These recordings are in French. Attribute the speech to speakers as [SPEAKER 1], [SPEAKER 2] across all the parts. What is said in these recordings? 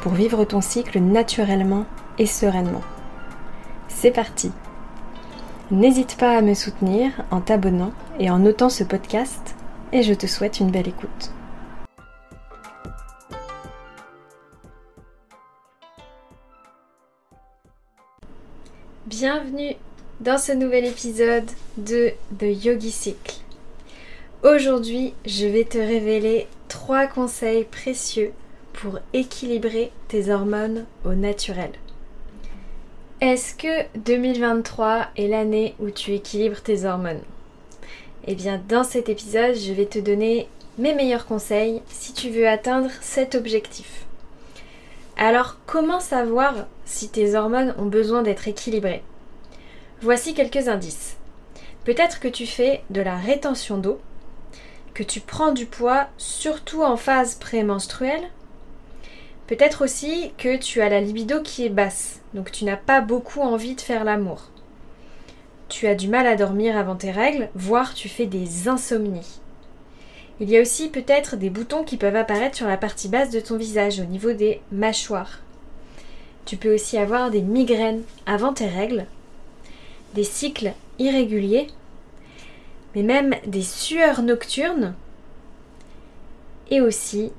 [SPEAKER 1] pour vivre ton cycle naturellement et sereinement. C'est parti N'hésite pas à me soutenir en t'abonnant et en notant ce podcast et je te souhaite une belle écoute. Bienvenue dans ce nouvel épisode de The Yogi Cycle. Aujourd'hui, je vais te révéler trois conseils précieux pour équilibrer tes hormones au naturel. Est-ce que 2023 est l'année où tu équilibres tes hormones? Eh bien, dans cet épisode, je vais te donner mes meilleurs conseils si tu veux atteindre cet objectif. Alors, comment savoir si tes hormones ont besoin d'être équilibrées? Voici quelques indices. Peut-être que tu fais de la rétention d'eau, que tu prends du poids surtout en phase prémenstruelle, peut-être aussi que tu as la libido qui est basse, donc tu n'as pas beaucoup envie de faire l'amour. Tu as du mal à dormir avant tes règles, voire tu fais des insomnies. Il y a aussi peut-être des boutons qui peuvent apparaître sur la partie basse de ton visage, au niveau des mâchoires. Tu peux aussi avoir des migraines avant tes règles, des cycles irréguliers, mais même des sueurs nocturnes et aussi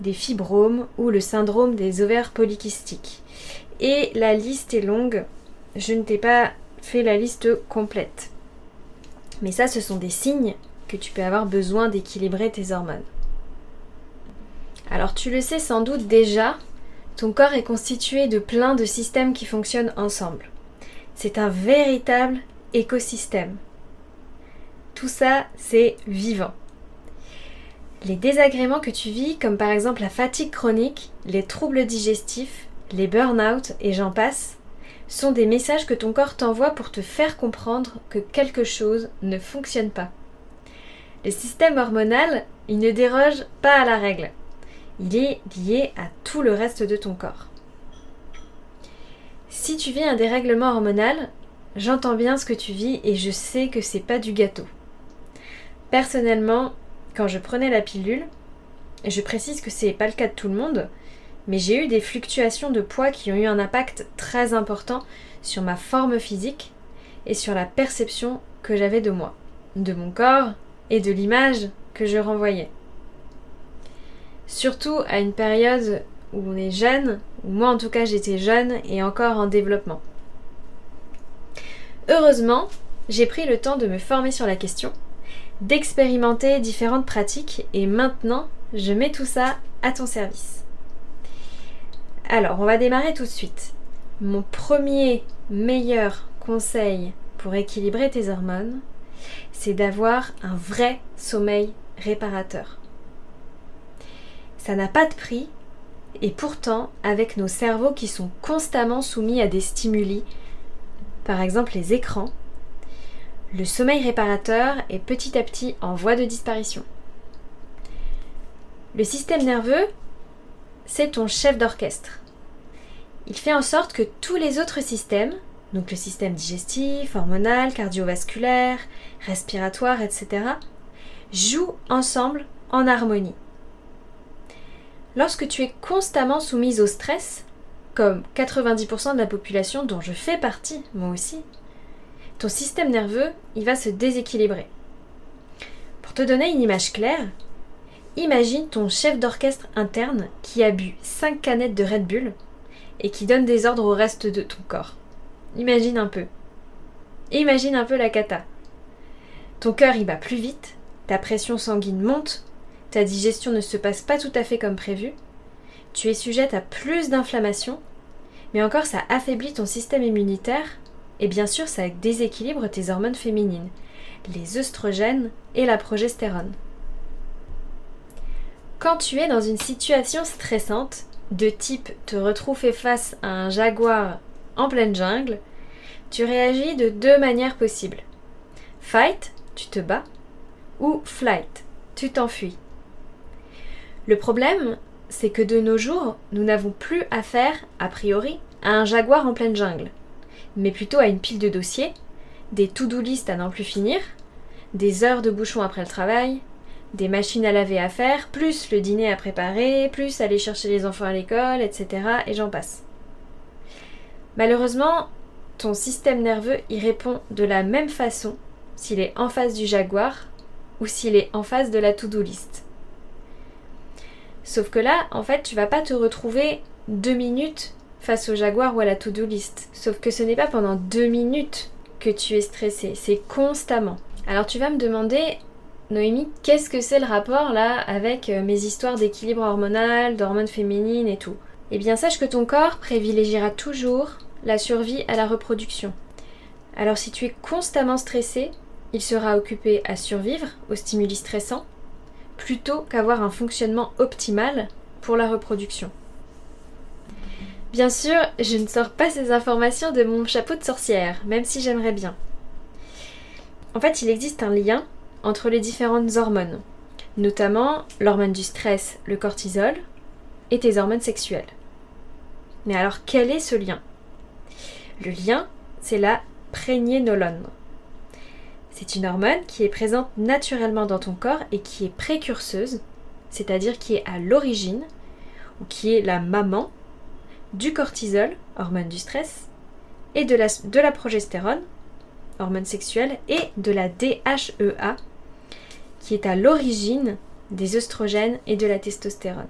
[SPEAKER 1] des fibromes ou le syndrome des ovaires polykystiques. Et la liste est longue, je ne t'ai pas fait la liste complète. Mais ça, ce sont des signes que tu peux avoir besoin d'équilibrer tes hormones. Alors tu le sais sans doute déjà, ton corps est constitué de plein de systèmes qui fonctionnent ensemble. C'est un véritable écosystème. Tout ça, c'est vivant. Les désagréments que tu vis, comme par exemple la fatigue chronique, les troubles digestifs, les burn-out et j'en passe, sont des messages que ton corps t'envoie pour te faire comprendre que quelque chose ne fonctionne pas. Le système hormonal, il ne déroge pas à la règle. Il est lié à tout le reste de ton corps. Si tu vis un dérèglement hormonal, j'entends bien ce que tu vis et je sais que c'est pas du gâteau. Personnellement, quand je prenais la pilule, et je précise que c'est pas le cas de tout le monde, mais j'ai eu des fluctuations de poids qui ont eu un impact très important sur ma forme physique et sur la perception que j'avais de moi, de mon corps et de l'image que je renvoyais. Surtout à une période où on est jeune, ou moi en tout cas j'étais jeune et encore en développement. Heureusement, j'ai pris le temps de me former sur la question, d'expérimenter différentes pratiques et maintenant je mets tout ça à ton service. Alors, on va démarrer tout de suite. Mon premier meilleur conseil pour équilibrer tes hormones, c'est d'avoir un vrai sommeil réparateur. Ça n'a pas de prix et pourtant, avec nos cerveaux qui sont constamment soumis à des stimuli, par exemple les écrans, le sommeil réparateur est petit à petit en voie de disparition. Le système nerveux, c'est ton chef d'orchestre. Il fait en sorte que tous les autres systèmes, donc le système digestif, hormonal, cardiovasculaire, respiratoire, etc., jouent ensemble en harmonie. Lorsque tu es constamment soumise au stress, comme 90% de la population dont je fais partie, moi aussi, ton système nerveux, il va se déséquilibrer. Pour te donner une image claire, imagine ton chef d'orchestre interne qui a bu 5 canettes de Red Bull et qui donne des ordres au reste de ton corps. Imagine un peu. Imagine un peu la cata. Ton cœur il bat plus vite, ta pression sanguine monte, ta digestion ne se passe pas tout à fait comme prévu, tu es sujette à plus d'inflammation, mais encore ça affaiblit ton système immunitaire et bien sûr ça déséquilibre tes hormones féminines, les œstrogènes et la progestérone. Quand tu es dans une situation stressante, de type te retrouver face à un jaguar en pleine jungle, tu réagis de deux manières possibles. Fight, tu te bats, ou flight, tu t'enfuis. Le problème, c'est que de nos jours, nous n'avons plus affaire, a priori, à un jaguar en pleine jungle, mais plutôt à une pile de dossiers, des to-do list à n'en plus finir, des heures de bouchon après le travail, des machines à laver à faire, plus le dîner à préparer, plus aller chercher les enfants à l'école, etc. et j'en passe. Malheureusement, ton système nerveux y répond de la même façon s'il est en face du jaguar ou s'il est en face de la to-do list. Sauf que là, en fait, tu vas pas te retrouver deux minutes face au jaguar ou à la to-do list. Sauf que ce n'est pas pendant deux minutes que tu es stressé, c'est constamment. Alors tu vas me demander, Noémie, qu'est-ce que c'est le rapport là avec euh, mes histoires d'équilibre hormonal, d'hormones féminines et tout? Eh bien sache que ton corps privilégiera toujours la survie à la reproduction. Alors si tu es constamment stressé, il sera occupé à survivre aux stimuli stressants plutôt qu'avoir un fonctionnement optimal pour la reproduction. Bien sûr, je ne sors pas ces informations de mon chapeau de sorcière, même si j'aimerais bien. En fait, il existe un lien entre les différentes hormones, notamment l'hormone du stress, le cortisol, et tes hormones sexuelles. Mais alors, quel est ce lien? Le lien, c'est la prégnénolone. C'est une hormone qui est présente naturellement dans ton corps et qui est précurseuse, c'est-à-dire qui est à l'origine, ou qui est la maman du cortisol, hormone du stress, et de la, de progestérone, hormone sexuelle, et de la DHEA, qui est à l'origine des œstrogènes et de la testostérone.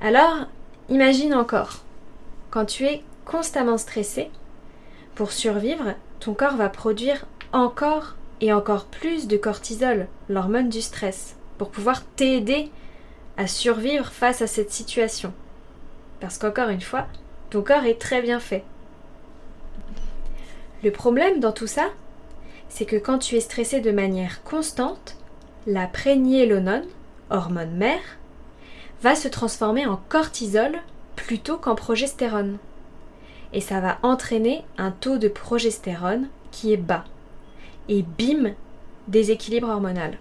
[SPEAKER 1] Alors, imagine encore, quand tu es constamment stressé, pour survivre, ton corps va produire encore et encore plus de cortisol, l'hormone du stress, pour pouvoir t'aider à survivre face à cette situation. Parce qu'encore une fois, ton corps est très bien fait. Le problème dans tout ça, c'est que quand tu es stressé de manière constante, la prégnénolone, hormone mère, va se transformer en cortisol plutôt qu'en progestérone. Et ça va entraîner un taux de progestérone qui est bas. Et bim, déséquilibre hormonal.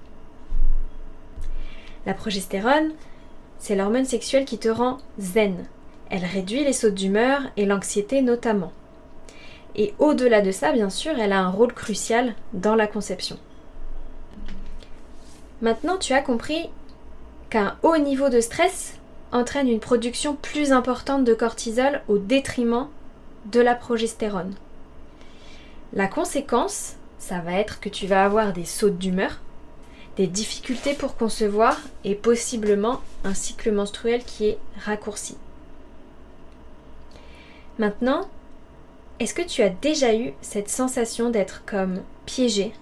[SPEAKER 1] La progestérone, c'est l'hormone sexuelle qui te rend zen. Elle réduit les sautes d'humeur et l'anxiété notamment. Et au-delà de ça, bien sûr, elle a un rôle crucial dans la conception. Maintenant, tu as compris qu'un haut niveau de stress entraîne une production plus importante de cortisol au détriment de la progestérone. La conséquence, ça va être que tu vas avoir des sautes d'humeur, des difficultés pour concevoir et possiblement un cycle menstruel qui est raccourci. Maintenant, est-ce que tu as déjà eu cette sensation d'être comme piégé,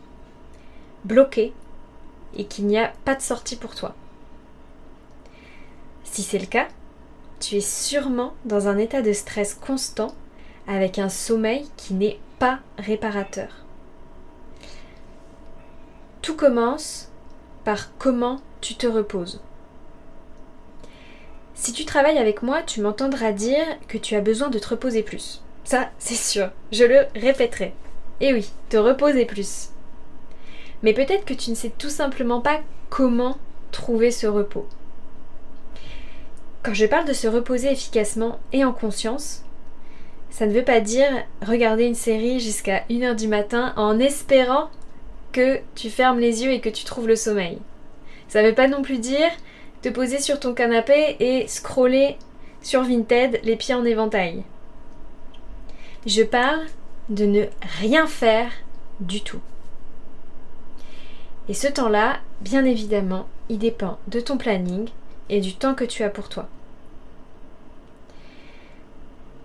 [SPEAKER 1] bloqué et qu'il n'y a pas de sortie pour toi? Si c'est le cas, tu es sûrement dans un état de stress constant avec un sommeil qui n'est pas réparateur. Tout commence par comment tu te reposes. Si tu travailles avec moi, tu m'entendras dire que tu as besoin de te reposer plus. Ça, c'est sûr, je le répéterai. Et oui, te reposer plus. Mais peut-être que tu ne sais tout simplement pas comment trouver ce repos. Quand je parle de se reposer efficacement et en conscience, ça ne veut pas dire regarder une série jusqu'à 1h du matin en espérant que tu fermes les yeux et que tu trouves le sommeil. Ça ne veut pas non plus dire te poser sur ton canapé et scroller sur Vinted les pieds en éventail. Je parle de ne rien faire du tout. Et ce temps-là, bien évidemment, il dépend de ton planning et du temps que tu as pour toi.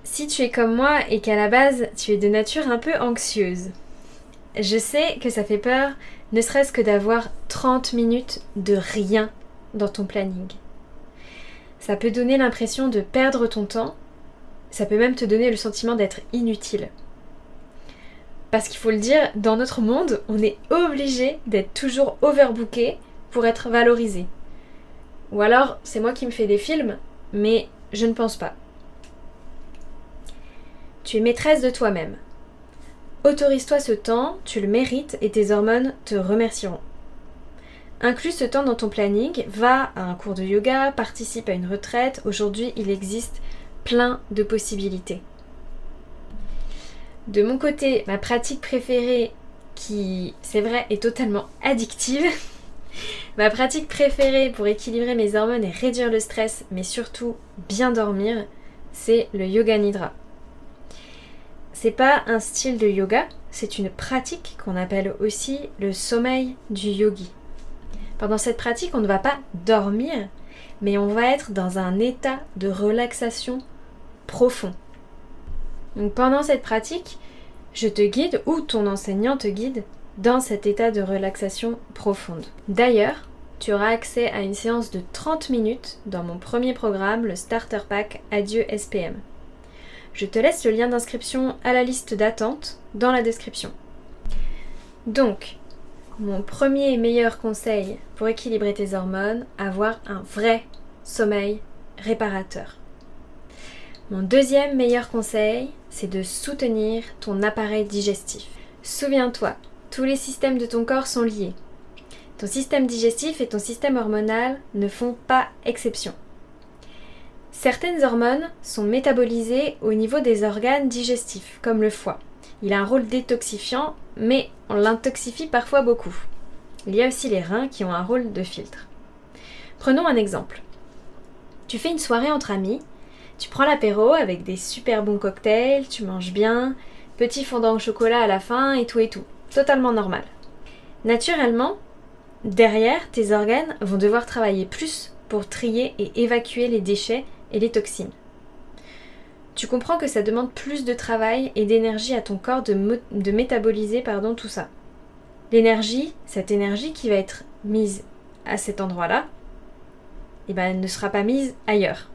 [SPEAKER 1] Si tu es comme moi et qu'à la base tu es de nature un peu anxieuse, je sais que ça fait peur, ne serait-ce que d'avoir 30 minutes de rien dans ton planning. Ça peut donner l'impression de perdre ton temps ça peut même te donner le sentiment d'être inutile. Parce qu'il faut le dire, dans notre monde, on est obligé d'être toujours overbooké pour être valorisé. Ou alors, c'est moi qui me fais des films, mais Je ne pense pas. Tu es maîtresse de toi-même. Autorise-toi ce temps, tu le mérites et tes hormones te remercieront. Inclus ce temps dans ton planning, va à un cours de yoga, participe à une retraite. Aujourd'hui, il existe plein de possibilités. De mon côté, ma pratique préférée, qui, c'est vrai, est totalement addictive, ma pratique préférée pour équilibrer mes hormones et réduire le stress, mais surtout bien dormir, c'est le yoga nidra. C'est pas un style de yoga, c'est une pratique qu'on appelle aussi le sommeil du yogi. Pendant cette pratique, on ne va pas dormir, mais on va être dans un état de relaxation profond. Pendant cette pratique, je te guide ou ton enseignant te guide dans cet état de relaxation profonde. D'ailleurs, tu auras accès à une séance de 30 minutes dans mon premier programme, le Starter Pack Adieu SPM. Je te laisse le lien d'inscription à la liste d'attente dans la description. Donc, mon premier meilleur conseil pour équilibrer tes hormones, avoir un vrai sommeil réparateur. Mon deuxième meilleur conseil, c'est de soutenir ton appareil digestif. Souviens-toi, tous les systèmes de ton corps sont liés. Ton système digestif et ton système hormonal ne font pas exception. Certaines hormones sont métabolisées au niveau des organes digestifs, comme le foie. Il a un rôle détoxifiant, mais on l'intoxifie parfois beaucoup. Il y a aussi les reins qui ont un rôle de filtre. Prenons un exemple. Tu fais une soirée entre amis, tu prends l'apéro avec des super bons cocktails, tu manges bien, petit fondant au chocolat à la fin et tout et tout. Totalement normal. Naturellement, derrière, tes organes vont devoir travailler plus pour trier et évacuer les déchets et les toxines tu comprends que ça demande plus de travail et d'énergie à ton corps de, de métaboliser pardon, tout ça. L'énergie, cette énergie qui va être mise à cet endroit-là, eh ben, elle ne sera pas mise ailleurs.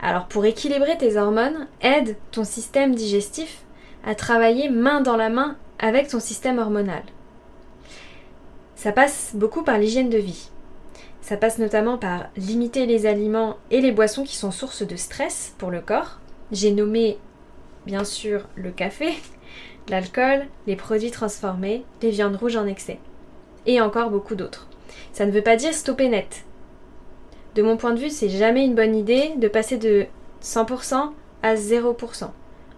[SPEAKER 1] Alors pour équilibrer tes hormones, aide ton système digestif à travailler main dans la main avec ton système hormonal. Ça passe beaucoup par l'hygiène de vie. Ça passe notamment par limiter les aliments et les boissons qui sont source de stress pour le corps, j'ai nommé bien sûr le café, l'alcool, les produits transformés, les viandes rouges en excès. Et encore beaucoup d'autres. Ça ne veut pas dire stopper net. De mon point de vue, c'est jamais une bonne idée de passer de 100% à 0%.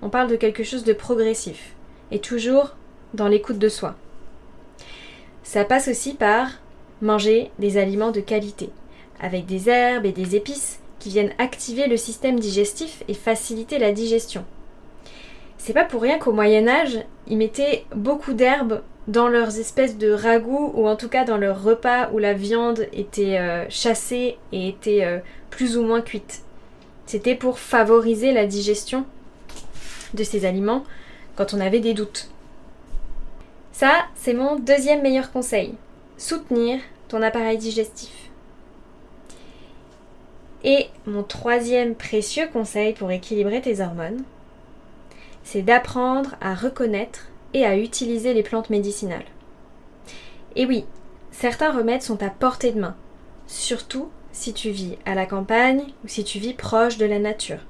[SPEAKER 1] On parle de quelque chose de progressif et toujours dans l'écoute de soi. Ça passe aussi par manger des aliments de qualité, avec des herbes et des épices viennent activer le système digestif et faciliter la digestion. C'est pas pour rien qu'au Moyen Âge, ils mettaient beaucoup d'herbes dans leurs espèces de ragoûts ou en tout cas dans leurs repas où la viande était euh, chassée et était euh, plus ou moins cuite. C'était pour favoriser la digestion de ces aliments quand on avait des doutes. Ça, c'est mon deuxième meilleur conseil. Soutenir ton appareil digestif. Et mon troisième précieux conseil pour équilibrer tes hormones, c'est d'apprendre à reconnaître et à utiliser les plantes médicinales. Et oui, certains remèdes sont à portée de main, surtout si tu vis à la campagne ou si tu vis proche de la nature.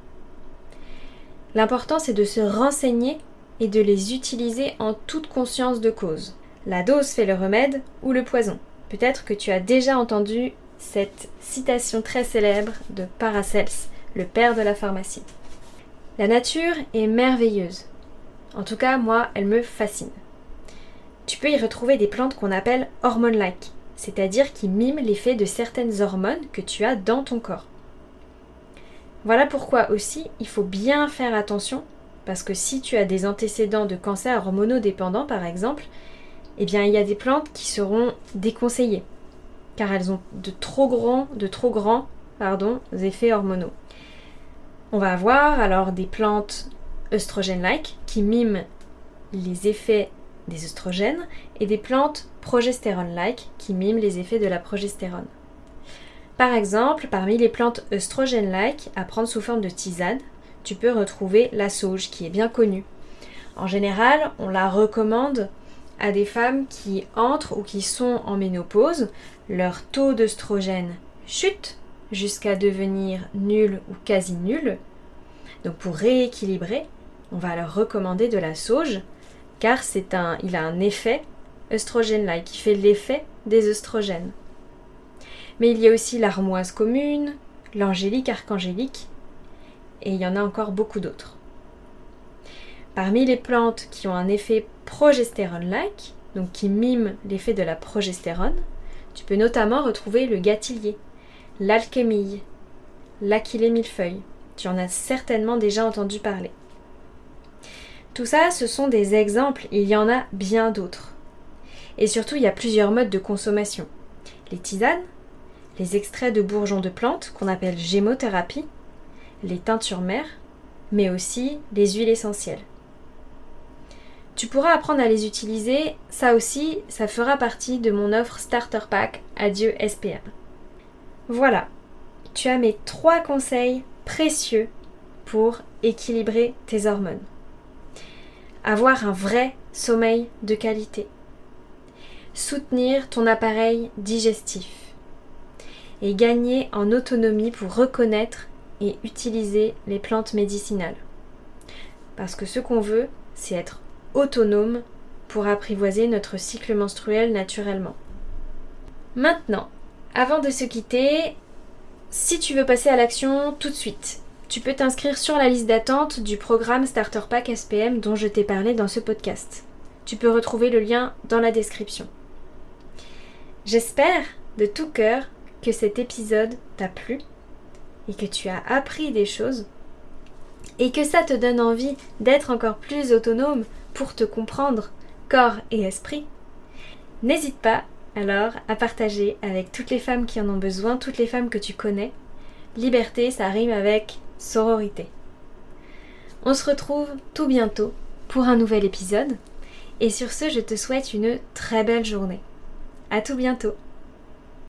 [SPEAKER 1] L'important c'est de se renseigner et de les utiliser en toute conscience de cause. La dose fait le remède ou le poison. Peut-être que tu as déjà entendu cette citation très célèbre de Paracels, le père de la pharmacie. La nature est merveilleuse. En tout cas, moi, elle me fascine. Tu peux y retrouver des plantes qu'on appelle hormone-like, c'est-à-dire qui miment l'effet de certaines hormones que tu as dans ton corps. Voilà pourquoi aussi il faut bien faire attention, parce que si tu as des antécédents de cancer hormonodépendant par exemple, eh bien il y a des plantes qui seront déconseillées car elles ont de trop grands, de trop grands pardon, effets hormonaux. On va avoir alors des plantes œstrogènes-like qui miment les effets des œstrogènes et des plantes progestérone-like qui miment les effets de la progestérone. Par exemple, parmi les plantes œstrogènes-like à prendre sous forme de tisane, tu peux retrouver la sauge qui est bien connue. En général, on la recommande à des femmes qui entrent ou qui sont en ménopause, leur taux d'œstrogène chute jusqu'à devenir nul ou quasi nul. Donc pour rééquilibrer, on va leur recommander de la sauge car c'est un, il a un effet œstrogène-like qui fait l'effet des œstrogènes. Mais il y a aussi l'armoise commune, l'angélique archangélique, et il y en a encore beaucoup d'autres. Parmi les plantes qui ont un effet progestérone-like, donc qui miment l'effet de la progestérone, tu peux notamment retrouver le gâtillier, l'alchémille, l'aquilée millefeuille. Tu en as certainement déjà entendu parler. Tout ça, ce sont des exemples, il y en a bien d'autres. Et surtout, il y a plusieurs modes de consommation. Les tisanes, les extraits de bourgeons de plantes qu'on appelle gémothérapie, les teintures mères, mais aussi les huiles essentielles. Tu pourras apprendre à les utiliser, ça aussi, ça fera partie de mon offre Starter Pack Adieu SPM. Voilà, tu as mes trois conseils précieux pour équilibrer tes hormones. Avoir un vrai sommeil de qualité. Soutenir ton appareil digestif. Et gagner en autonomie pour reconnaître et utiliser les plantes médicinales. Parce que ce qu'on veut, c'est être autonome pour apprivoiser notre cycle menstruel naturellement. Maintenant, avant de se quitter, si tu veux passer à l'action tout de suite, tu peux t'inscrire sur la liste d'attente du programme Starter Pack SPM dont je t'ai parlé dans ce podcast. Tu peux retrouver le lien dans la description. J'espère de tout cœur que cet épisode t'a plu et que tu as appris des choses et que ça te donne envie d'être encore plus autonome pour te comprendre, corps et esprit, n'hésite pas alors à partager avec toutes les femmes qui en ont besoin, toutes les femmes que tu connais. Liberté, ça rime avec sororité. On se retrouve tout bientôt pour un nouvel épisode. Et sur ce, je te souhaite une très belle journée. À tout bientôt.